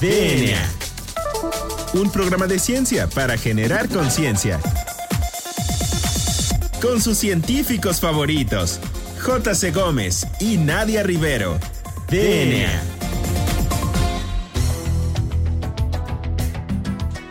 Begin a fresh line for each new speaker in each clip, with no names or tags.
DNA. Un programa de ciencia para generar conciencia. Con sus científicos favoritos, J.C. Gómez y Nadia Rivero. DNA.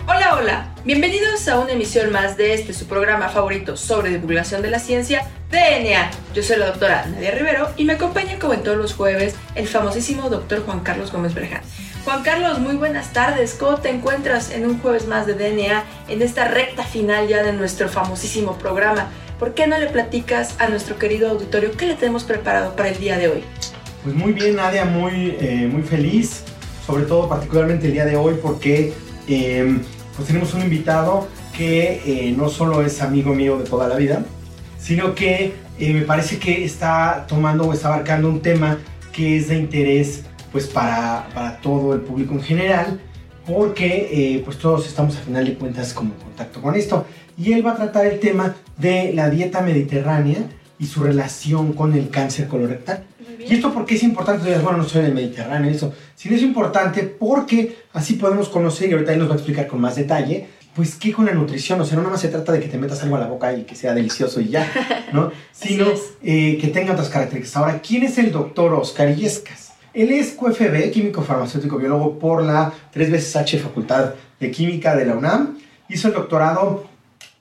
Hola, hola. Bienvenidos a una emisión más de este su programa favorito sobre divulgación de la ciencia, DNA. Yo soy la doctora Nadia Rivero y me acompaña como en todos los jueves el famosísimo doctor Juan Carlos Gómez Breján. Juan Carlos, muy buenas tardes. ¿Cómo te encuentras en un jueves más de DNA en esta recta final ya de nuestro famosísimo programa? ¿Por qué no le platicas a nuestro querido auditorio qué le tenemos preparado para el día de hoy?
Pues muy bien, Nadia, muy, eh, muy feliz, sobre todo particularmente el día de hoy porque eh, pues tenemos un invitado que eh, no solo es amigo mío de toda la vida, sino que eh, me parece que está tomando o está abarcando un tema que es de interés pues para, para todo el público en general, porque eh, pues todos estamos a final de cuentas como en contacto con esto. Y él va a tratar el tema de la dieta mediterránea y su relación con el cáncer colorectal. ¿Y esto por qué es importante? Bueno, no soy del Mediterráneo, eso. Sino es importante porque así podemos conocer, y ahorita él nos va a explicar con más detalle, pues qué con la nutrición. O sea, no nada más se trata de que te metas algo a la boca y que sea delicioso y ya, ¿no? Sino eh, que tenga otras características. Ahora, ¿quién es el doctor Oscar Illescas? Él es QFB, químico farmacéutico biólogo por la 3 veces H Facultad de Química de la UNAM. Hizo el doctorado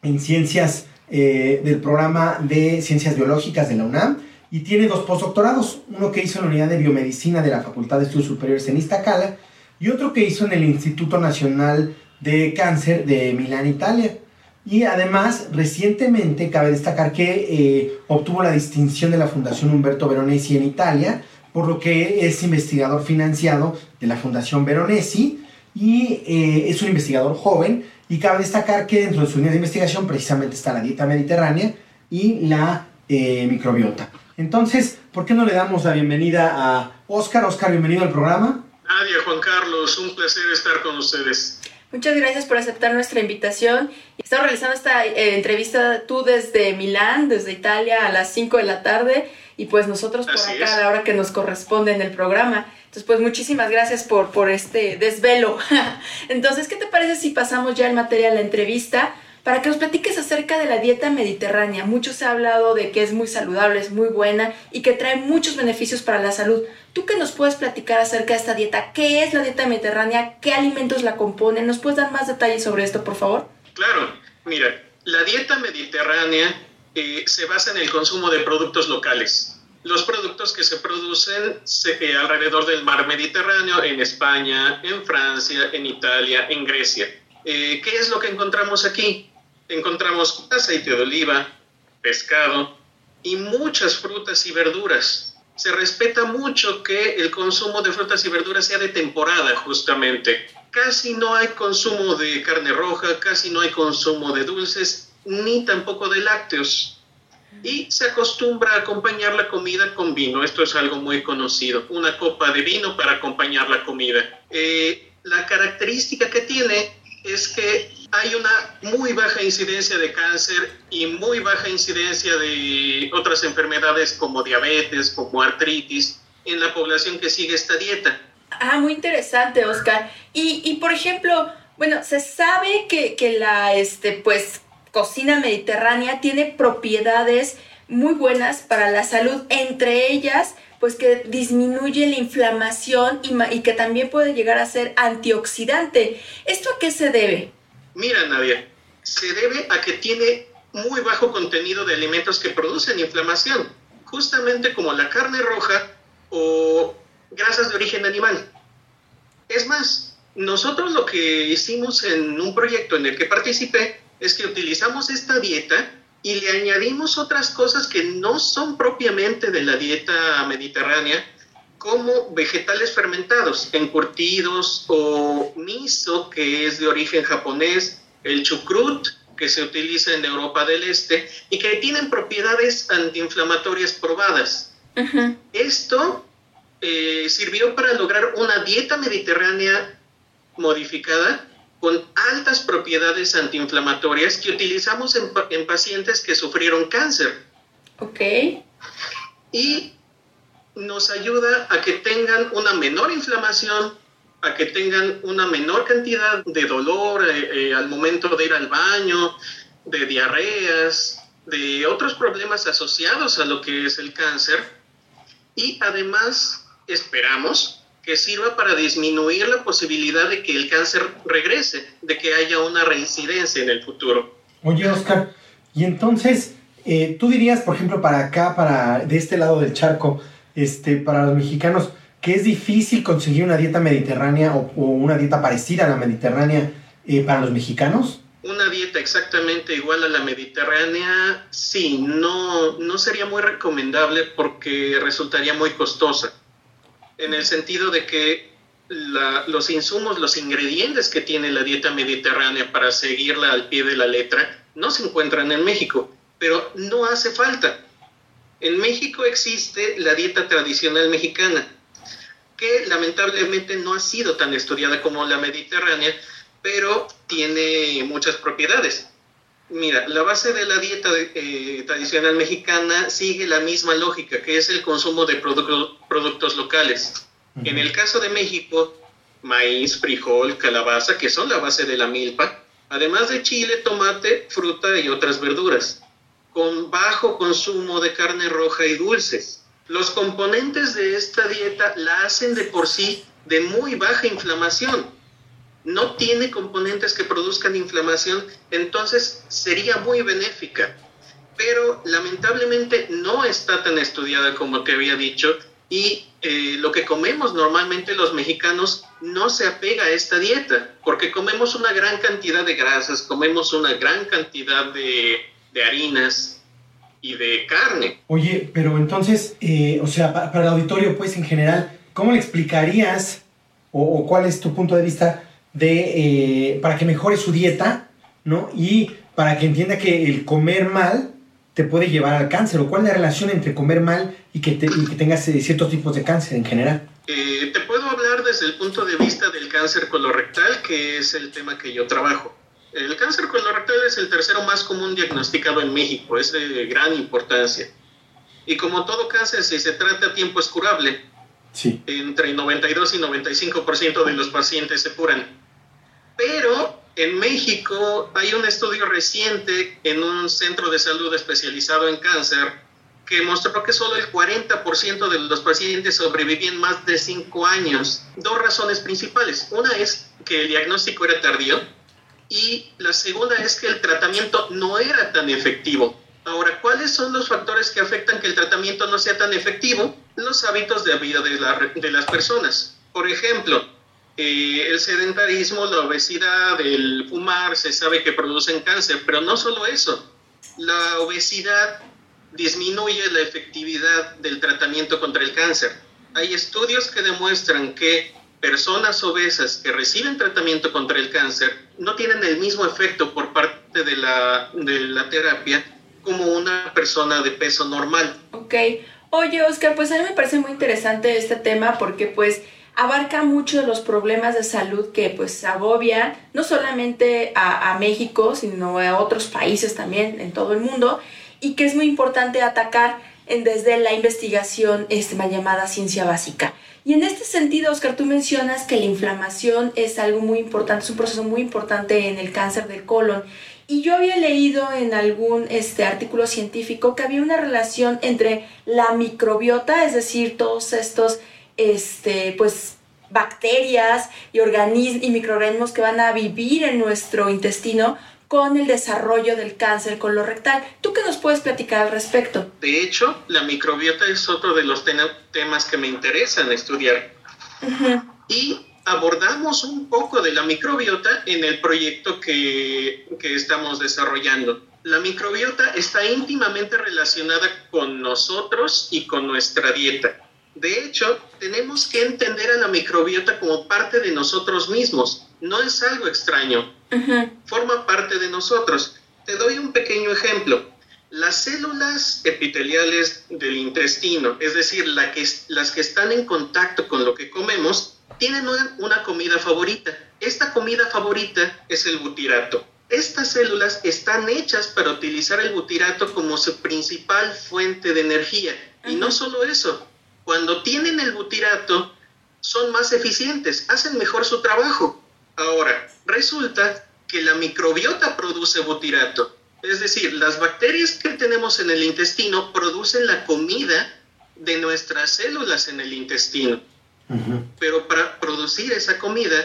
en ciencias eh, del programa de ciencias biológicas de la UNAM y tiene dos postdoctorados, uno que hizo en la unidad de biomedicina de la Facultad de Estudios Superiores en Iztacala y otro que hizo en el Instituto Nacional de Cáncer de Milán, Italia. Y además, recientemente, cabe destacar que eh, obtuvo la distinción de la Fundación Humberto Veronesi en Italia, por lo que es investigador financiado de la Fundación Veronesi y eh, es un investigador joven. Y cabe destacar que dentro de su línea de investigación precisamente está la dieta mediterránea y la eh, microbiota. Entonces, ¿por qué no le damos la bienvenida a Oscar? Oscar, bienvenido al programa.
Nadia, Juan Carlos, un placer estar con ustedes.
Muchas gracias por aceptar nuestra invitación. Estamos realizando esta eh, entrevista tú desde Milán, desde Italia, a las 5 de la tarde y pues nosotros por
Así
acá
es.
a la hora que nos corresponde en el programa. Entonces, pues muchísimas gracias por, por este desvelo. Entonces, ¿qué te parece si pasamos ya el material a la entrevista? Para que nos platiques acerca de la dieta mediterránea. Mucho se ha hablado de que es muy saludable, es muy buena y que trae muchos beneficios para la salud. ¿Tú qué nos puedes platicar acerca de esta dieta? ¿Qué es la dieta mediterránea? ¿Qué alimentos la componen? ¿Nos puedes dar más detalles sobre esto, por favor?
Claro, mira, la dieta mediterránea eh, se basa en el consumo de productos locales. Los productos que se producen se- eh, alrededor del mar Mediterráneo, en España, en Francia, en Italia, en Grecia. Eh, ¿Qué es lo que encontramos aquí? Encontramos aceite de oliva, pescado y muchas frutas y verduras. Se respeta mucho que el consumo de frutas y verduras sea de temporada, justamente. Casi no hay consumo de carne roja, casi no hay consumo de dulces, ni tampoco de lácteos. Y se acostumbra a acompañar la comida con vino. Esto es algo muy conocido. Una copa de vino para acompañar la comida. Eh, la característica que tiene es que hay una muy baja incidencia de cáncer y muy baja incidencia de otras enfermedades como diabetes, como artritis, en la población que sigue esta dieta.
Ah, muy interesante, Oscar. Y, y, por ejemplo, bueno, se sabe que, que la este, pues, cocina mediterránea tiene propiedades muy buenas para la salud, entre ellas, pues que disminuye la inflamación y, que también puede llegar a ser antioxidante. ¿Esto a qué se debe?
Mira, Nadia, se debe a que tiene muy bajo contenido de alimentos que producen inflamación, justamente como la carne roja o grasas de origen animal. Es más, nosotros lo que hicimos en un proyecto en el que participé es que utilizamos esta dieta y le añadimos otras cosas que no son propiamente de la dieta mediterránea, como vegetales fermentados, encurtidos o miso, que es de origen japonés, el chucrut, que se utiliza en Europa del Este y que tienen propiedades antiinflamatorias probadas. Esto eh, sirvió para lograr una dieta mediterránea modificada con altas propiedades antiinflamatorias que utilizamos en, en pacientes que sufrieron cáncer
Ok.
y nos ayuda a que tengan una menor inflamación, a que tengan una menor cantidad de dolor eh, eh, al momento de ir al baño, de diarreas, de otros problemas asociados a lo que es el cáncer. Y además esperamos que sirva para disminuir la posibilidad de que el cáncer regrese, de que haya una reincidencia en el futuro.
Oye, Oscar, y entonces, eh, tú dirías, por ejemplo, para acá, para de este lado del charco, este, para los mexicanos, que es difícil conseguir una dieta mediterránea o, una dieta parecida a la mediterránea eh, para los mexicanos?
Una dieta exactamente igual a la mediterránea, sí, no, no sería muy recomendable porque resultaría muy costosa, en el sentido de que los insumos, los ingredientes que tiene la dieta mediterránea para seguirla al pie de la letra no se encuentran en México, pero no hace falta. En México existe la dieta tradicional mexicana, que lamentablemente no ha sido tan estudiada como la mediterránea, pero tiene muchas propiedades. Mira, la base de la dieta eh, tradicional mexicana sigue la misma lógica, que es el consumo de productos locales. En el caso de México, maíz, frijol, calabaza, que son la base de la milpa, además de chile, tomate, fruta y otras verduras, con bajo consumo de carne roja y dulces. Los componentes de esta dieta la hacen de por sí de muy baja inflamación. No tiene componentes que produzcan inflamación, entonces sería muy benéfica. Pero lamentablemente no está tan estudiada como te había dicho y eh, lo que comemos normalmente los mexicanos no se apega a esta dieta, porque comemos una gran cantidad de grasas, comemos una gran cantidad de, de harinas, y de carne.
Oye, pero entonces, eh, o sea, para, el auditorio, pues en general, ¿cómo le explicarías o, cuál es tu punto de vista de eh, para que mejore su dieta, ¿no? Y para que entienda que el comer mal te puede llevar al cáncer, o cuál es la relación entre comer mal y que, te, y que tengas eh, ciertos tipos de cáncer en general.
te puedo hablar desde el punto de vista del cáncer colorectal, que es el tema que yo trabajo. El cáncer colorectal es el tercero más común diagnosticado en México, es de gran importancia. Y como todo cáncer, si se trata a tiempo es curable. Sí. Entre 92 y 95% de los pacientes se curan. Pero en México hay un estudio reciente en un centro de salud especializado en cáncer que mostró que solo el 40% de los pacientes sobrevivían más de 5 años. Dos razones principales. Una es que el diagnóstico era tardío y la segunda es que el tratamiento no era tan efectivo. Ahora, ¿cuáles son los factores que afectan que el tratamiento no sea tan efectivo? Los hábitos de vida de, las personas. Por ejemplo, eh, el sedentarismo, la obesidad, el fumar, se sabe que producen cáncer, pero no solo eso. La obesidad disminuye la efectividad del tratamiento contra el cáncer. Hay estudios que demuestran que personas obesas que reciben tratamiento contra el cáncer no tienen el mismo efecto por parte de la, de la terapia como una persona de peso normal.
Ok. Oye, Oscar, pues a mí me parece muy interesante este tema porque pues abarca mucho de los problemas de salud que pues agobian no solamente a, México, sino a otros países también en todo el mundo y que es muy importante atacar en, desde la investigación este, llamada ciencia básica. Y en este sentido, Oscar, tú mencionas que la inflamación es algo muy importante, es un proceso muy importante en el cáncer del colon. Y yo había leído en algún este, artículo científico que había una relación entre la microbiota, es decir, todos estos este, pues, bacterias y, y microorganismos que van a vivir en nuestro intestino, con el desarrollo del cáncer colorectal. ¿Tú qué nos puedes platicar al respecto?
De hecho, la microbiota es otro de los temas que me interesan estudiar. Y abordamos un poco de la microbiota en el proyecto que, que estamos desarrollando. La microbiota está íntimamente relacionada con nosotros y con nuestra dieta. De hecho, tenemos que entender a la microbiota como parte de nosotros mismos. No es algo extraño forma parte de nosotros. Te doy un pequeño ejemplo. Las células epiteliales del intestino, es decir, que, las que están en contacto con lo que comemos, tienen una, comida favorita. Esta comida favorita es el butirato. Estas células están hechas para utilizar el butirato como su principal fuente de energía. Y no solo eso, cuando tienen el butirato, son más eficientes, hacen mejor su trabajo. Ahora, resulta que la microbiota produce butirato. Es decir, las bacterias que tenemos en el intestino producen la comida de nuestras células en el intestino. Pero para producir esa comida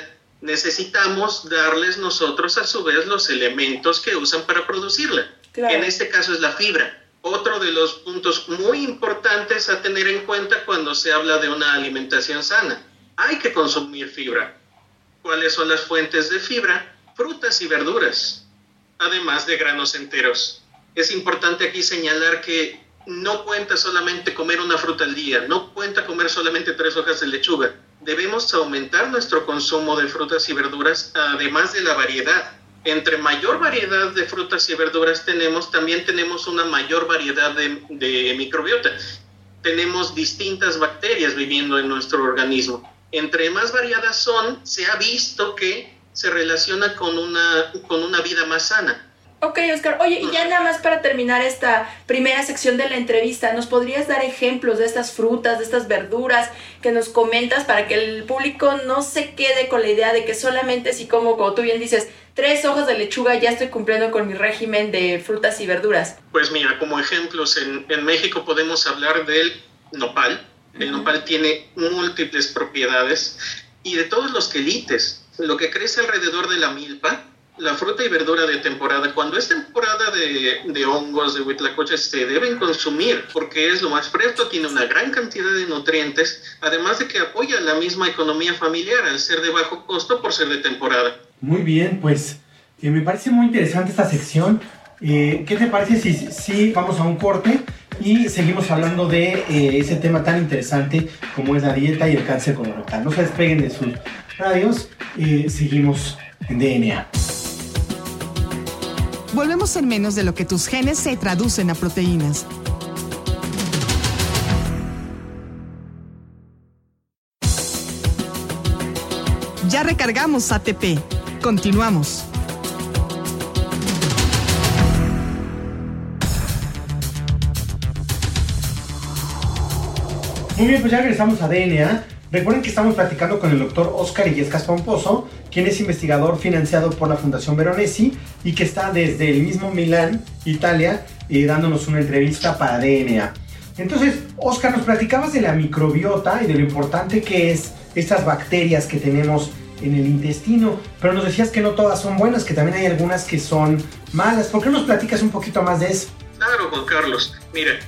necesitamos darles nosotros a su vez los elementos que usan para producirla. En este caso es la fibra. Otro de los puntos muy importantes a tener en cuenta cuando se habla de una alimentación sana. Hay que consumir fibra. ¿Cuáles son las fuentes de fibra? Frutas y verduras, además de granos enteros. Es importante aquí señalar que no cuenta solamente comer una fruta al día, no cuenta comer solamente tres hojas de lechuga. Debemos aumentar nuestro consumo de frutas y verduras, además de la variedad. Entre mayor variedad de frutas y verduras tenemos, también tenemos una mayor variedad de, microbiota. Tenemos distintas bacterias viviendo en nuestro organismo. Entre más variadas son, se ha visto que se relaciona con una, con una vida más sana.
Ok, Oscar. Oye, y ya nada más para terminar esta primera sección de la entrevista, ¿nos podrías dar ejemplos de estas frutas, de estas verduras que nos comentas para que el público no se quede con la idea de que solamente si como, como tú bien dices, tres hojas de lechuga ya estoy cumpliendo con mi régimen de frutas y verduras?
Pues mira, como ejemplos, en, en México podemos hablar del nopal. El nopal tiene múltiples propiedades y de todos los quelites. Lo que crece alrededor de la milpa la fruta y verdura de temporada, cuando es temporada de, hongos, de huitlacoches, se deben consumir porque es lo más fresco, tiene una gran cantidad de nutrientes, además de que apoya la misma economía familiar al ser de bajo costo por ser de temporada.
Muy bien, pues eh, me parece muy interesante esta sección. Eh, ¿Qué te parece si, si, vamos a un corte y seguimos hablando de eh, ese tema tan interesante como es la dieta y el cáncer colorectal? No se despeguen de sus radios, seguimos en DNA.
Volvemos en menos de lo que tus genes se traducen a proteínas. Ya recargamos ATP. Continuamos.
Muy bien, pues ya regresamos a DNA. Recuerden que estamos platicando con el doctor Oscar Illescas Pomposo, quien es investigador financiado por la Fundación Veronesi y que está desde el mismo Milán, Italia, eh, dándonos una entrevista para DNA. Entonces, Oscar, nos platicabas de la microbiota y de lo importante que es estas bacterias que tenemos en el intestino, pero nos decías que no todas son buenas, que también hay algunas que son malas. ¿Por qué nos platicas un poquito más de eso?
Claro, Juan Carlos. Mira,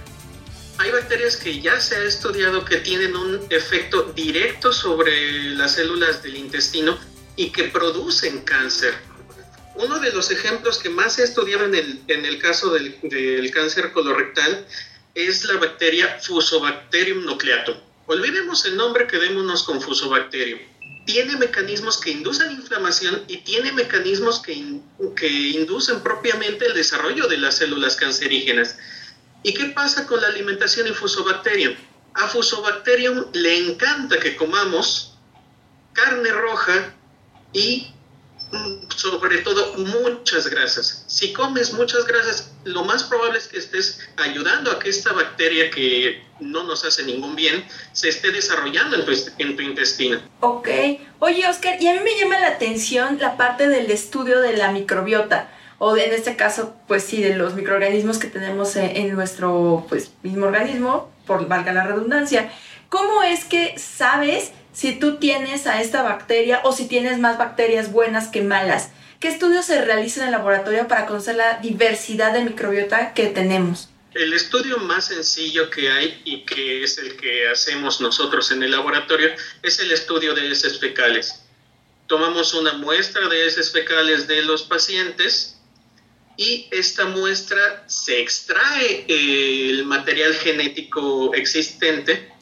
hay bacterias que ya se ha estudiado que tienen un efecto directo sobre las células del intestino y que producen cáncer. Uno de los ejemplos que más se ha estudiado en el, en el caso del, del cáncer colorectal es la bacteria Fusobacterium nucleatum. Olvidemos el nombre, quedémonos con Fusobacterium. Tiene mecanismos que inducen inflamación y tiene mecanismos que, que inducen propiamente el desarrollo de las células cancerígenas. ¿Y qué pasa con la alimentación en Fusobacterium? A Fusobacterium le encanta que comamos carne roja y sobre todo muchas grasas. Si comes muchas grasas, lo más probable es que estés ayudando a que esta bacteria que no nos hace ningún bien se esté desarrollando en tu, en tu intestino.
Ok. Oye, Oscar, y a mí me llama la atención la parte del estudio de la microbiota o en este caso, pues sí, de los microorganismos que tenemos en, nuestro pues, mismo organismo, por valga la redundancia. ¿Cómo es que sabes si tú tienes a esta bacteria o si tienes más bacterias buenas que malas? ¿Qué estudios se realizan en el laboratorio para conocer la diversidad de microbiota que tenemos?
El estudio más sencillo que hay y que es el que hacemos nosotros en el laboratorio es el estudio de heces fecales. Tomamos una muestra de heces fecales de los pacientes y esta muestra se extrae el material genético existente,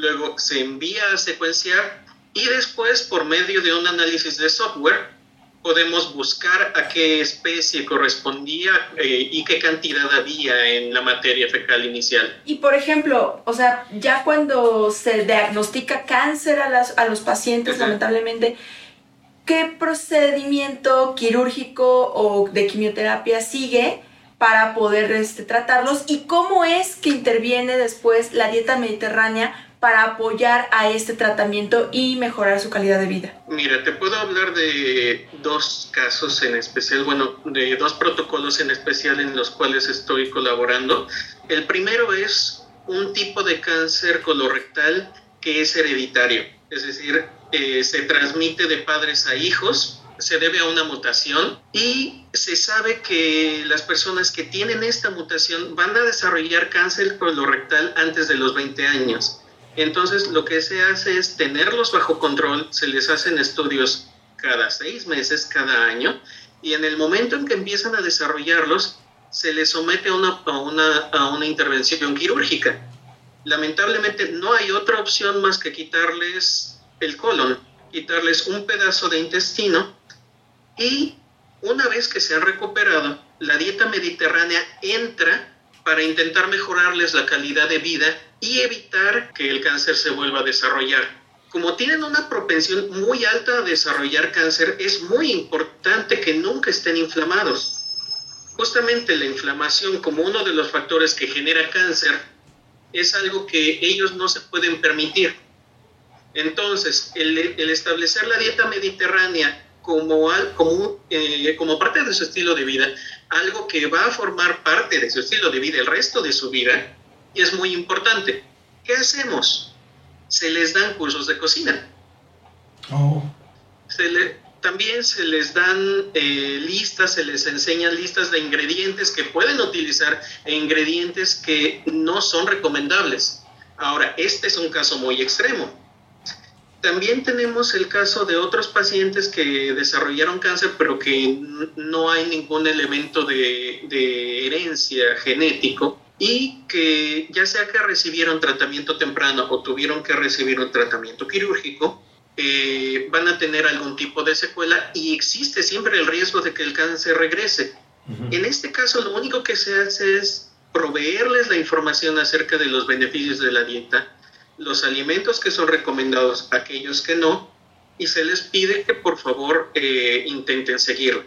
luego se envía a secuenciar y después por medio de un análisis de software podemos buscar a qué especie correspondía eh, y qué cantidad había en la materia fecal inicial.
Y por ejemplo, o sea, ya cuando se diagnostica cáncer a, las, a los pacientes, lamentablemente, ¿qué procedimiento quirúrgico o de quimioterapia sigue para poder este, tratarlos y cómo es que interviene después la dieta mediterránea para apoyar a este tratamiento y mejorar su calidad de vida?
Mira, te puedo hablar de dos casos en especial, bueno, de dos protocolos en especial en los cuales estoy colaborando. El primero es un tipo de cáncer colorectal que es hereditario, es decir, eh, se transmite de padres a hijos, se debe a una mutación y se sabe que las personas que tienen esta mutación van a desarrollar cáncer colorectal antes de los 20 años. Entonces lo que se hace es tenerlos bajo control, se les hacen estudios cada seis meses, cada año, y en el momento en que empiezan a desarrollarlos, se les somete a una, intervención quirúrgica. Lamentablemente no hay otra opción más que quitarles el colon, quitarles un pedazo de intestino. Y una vez que se han recuperado, la dieta mediterránea entra para intentar mejorarles la calidad de vida y evitar que el cáncer se vuelva a desarrollar. Como tienen una propensión muy alta a desarrollar cáncer, es muy importante que nunca estén inflamados. Justamente la inflamación como uno de los factores que genera cáncer es algo que ellos no se pueden permitir. Entonces, el, establecer la dieta mediterránea como, como, eh, como parte de su estilo de vida, algo que va a formar parte de su estilo de vida el resto de su vida, y es muy importante. ¿Qué hacemos? Se les dan cursos de cocina.
Oh.
también se les dan eh, listas, se les enseñan listas de ingredientes que pueden utilizar e ingredientes que no son recomendables. Ahora, este es un caso muy extremo. También tenemos el caso de otros pacientes que desarrollaron cáncer, pero que no hay ningún elemento de, de herencia genético y que ya sea que recibieron tratamiento temprano o tuvieron que recibir un tratamiento quirúrgico, eh, van a tener algún tipo de secuela y existe siempre el riesgo de que el cáncer regrese. En este caso, lo único que se hace es proveerles la información acerca de los beneficios de la dieta, los alimentos que son recomendados, aquellos que no, y se les pide que por favor eh, intenten seguirlo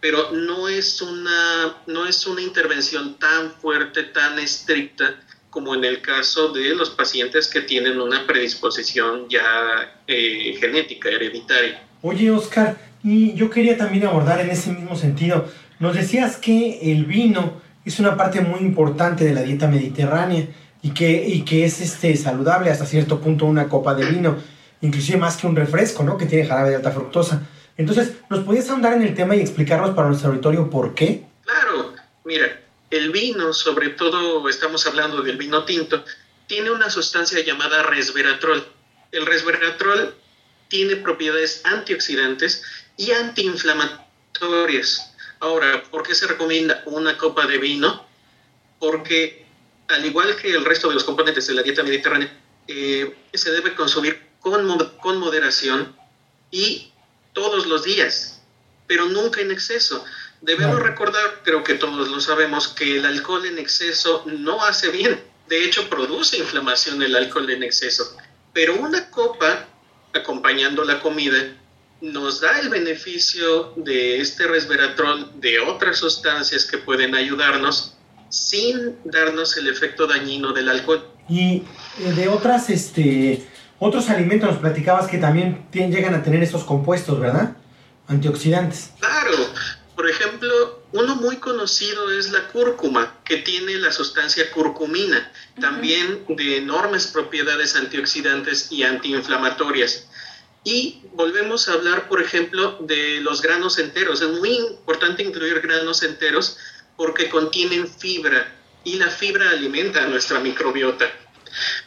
pero no es una, no es una intervención tan fuerte, tan estricta como en el caso de los pacientes que tienen una predisposición ya eh, genética, hereditaria.
Oye, Oscar, y yo quería también abordar en ese mismo sentido. Nos decías que el vino es una parte muy importante de la dieta mediterránea y que, y que es este, saludable hasta cierto punto una copa de vino, inclusive más que un refresco, ¿no? Que tiene jarabe de alta fructosa. Entonces, ¿nos podías ahondar en el tema y explicarnos para nuestro auditorio por qué?
Claro, mira, el vino, sobre todo estamos hablando del vino tinto, tiene una sustancia llamada resveratrol. El resveratrol tiene propiedades antioxidantes y antiinflamatorias. Ahora, ¿por qué se recomienda una copa de vino? Porque al igual que el resto de los componentes de la dieta mediterránea, eh, se debe consumir con, con moderación y todos los días, pero nunca en exceso. Debemos recordar, creo que todos lo sabemos, que el alcohol en exceso no hace bien. De hecho, produce inflamación el alcohol en exceso. Pero una copa, acompañando la comida, nos da el beneficio de este resveratrol, de otras sustancias que pueden ayudarnos, sin darnos el efecto dañino del alcohol.
Y eh, de otras, este, otros alimentos nos platicabas que también llegan a tener estos compuestos, ¿verdad? Antioxidantes.
Claro. Por ejemplo, uno muy conocido es la cúrcuma, que tiene la sustancia curcumina, también de enormes propiedades antioxidantes y antiinflamatorias. Y volvemos a hablar, por ejemplo, de los granos enteros. Es muy importante incluir granos enteros porque contienen fibra y la fibra alimenta a nuestra microbiota.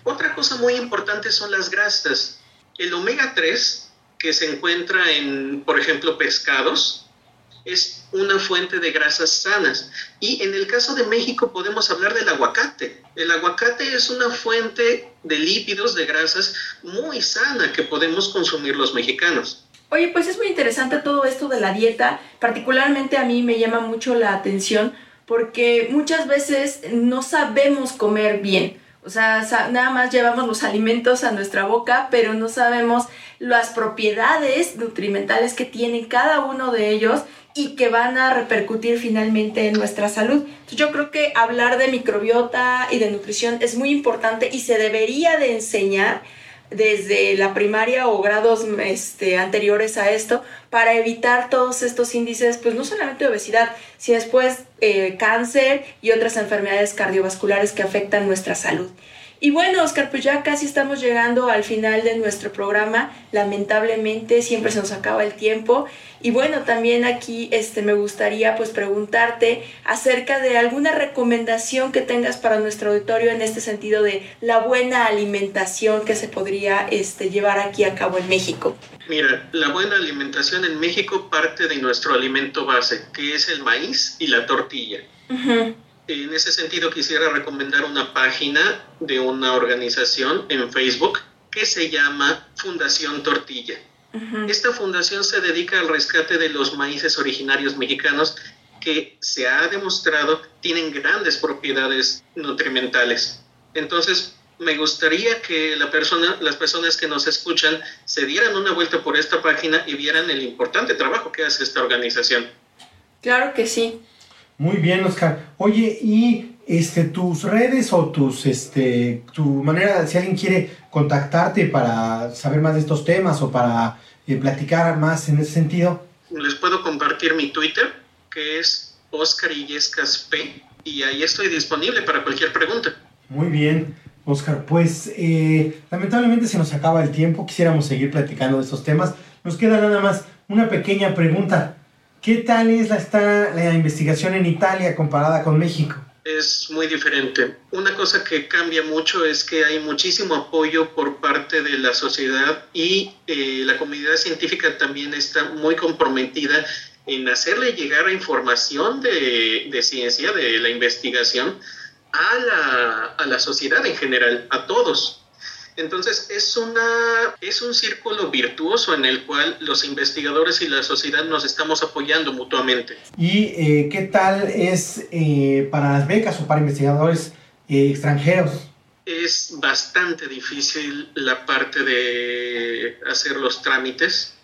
Otra cosa muy importante son las grasas. El omega 3, que se encuentra en, por ejemplo, pescados, es una fuente de grasas sanas. Y en el caso de México podemos hablar del aguacate. El aguacate es una fuente de lípidos, de grasas muy sana que podemos consumir los mexicanos.
Oye, pues es muy interesante todo esto de la dieta. Particularmente a mí me llama mucho la atención porque muchas veces no sabemos comer bien. O sea, nada más llevamos los alimentos a nuestra boca, pero no sabemos las propiedades nutrimentales que tienen cada uno de ellos y que van a repercutir finalmente en nuestra salud. Entonces yo creo que hablar de microbiota y de nutrición es muy importante y se debería de enseñar desde la primaria o grados este, anteriores a esto para evitar todos estos índices, pues no solamente de obesidad, sino después eh, cáncer y otras enfermedades cardiovasculares que afectan nuestra salud. Y bueno, Oscar, pues ya casi estamos llegando al final de nuestro programa. Lamentablemente siempre se nos acaba el tiempo. Y bueno, también aquí este, me gustaría pues preguntarte acerca de alguna recomendación que tengas para nuestro auditorio en este sentido de la buena alimentación que se podría este, llevar aquí a cabo en México.
Mira, la buena alimentación en México parte de nuestro alimento base, que es el maíz y la tortilla. En ese sentido, quisiera recomendar una página de una organización en Facebook que se llama Fundación Tortilla. Esta fundación se dedica al rescate de los maíces originarios mexicanos que se ha demostrado tienen grandes propiedades nutrimentales. Entonces, me gustaría que la persona, las personas que nos escuchan se dieran una vuelta por esta página y vieran el importante trabajo que hace esta organización.
Claro que sí.
Muy bien, Oscar. Oye, y este, tus redes o tus, este, tu manera, si alguien quiere contactarte para saber más de estos temas o para eh, platicar más en ese sentido.
Les puedo compartir mi Twitter, que es Oscar Illescas P, y ahí estoy disponible para cualquier pregunta.
Muy bien, Oscar. Pues eh, lamentablemente se nos acaba el tiempo. Quisiéramos seguir platicando de estos temas. Nos queda nada más una pequeña pregunta. ¿Qué tal es la, la investigación en Italia comparada con México?
Es muy diferente. Una cosa que cambia mucho es que hay muchísimo apoyo por parte de la sociedad y eh, la comunidad científica también está muy comprometida en hacerle llegar información de, de ciencia, de la investigación, a la, a la sociedad en general, a todos. Entonces es, una, es un círculo virtuoso en el cual los investigadores y la sociedad nos estamos apoyando mutuamente.
¿Y eh, qué tal es eh, para las becas o para investigadores eh, extranjeros?
Es bastante difícil la parte de hacer los trámites.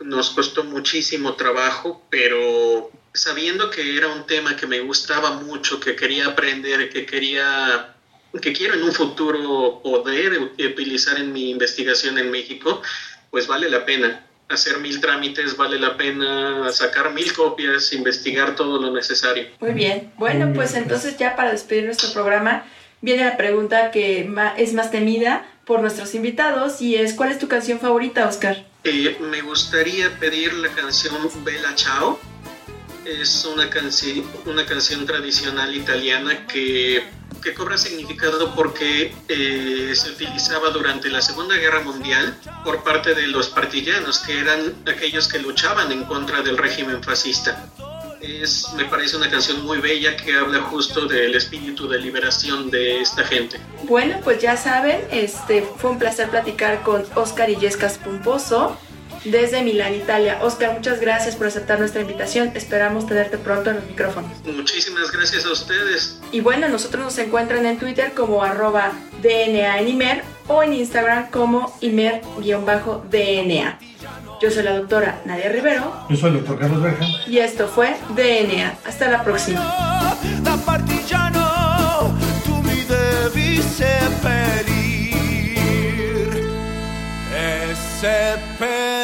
nos costó muchísimo trabajo, pero sabiendo que era un tema que me gustaba mucho, que quería aprender, que quería que quiero en un futuro poder utilizar en mi investigación en México, pues vale la pena. Hacer mil trámites vale la pena, sacar mil copias, investigar todo lo necesario.
Muy bien. Bueno, pues entonces ya para despedir nuestro programa, viene la pregunta que es más temida por nuestros invitados y es ¿cuál es tu canción favorita, Oscar?
Eh, me gustaría pedir la canción Bella Ciao. Es una, canción una canción tradicional italiana que que cobra significado porque eh, se utilizaba durante la Segunda Guerra Mundial por parte de los partillanos, que eran aquellos que luchaban en contra del régimen fascista. Es, me parece una canción muy bella que habla justo del espíritu de liberación de esta gente.
Bueno, pues ya saben, este fue un placer platicar con Oscar Illescas Pumposo desde Milán, Italia. Oscar, muchas gracias por aceptar nuestra invitación. Esperamos tenerte pronto en los micrófonos.
Muchísimas gracias a ustedes.
Y bueno, nosotros nos encuentran en Twitter como arroba DNA en Imer o en Instagram como Imer-DNA. Yo soy la doctora Nadia Rivero.
Yo soy el doctor Carlos Berja.
Y esto fue DNA. Hasta la próxima.
lassù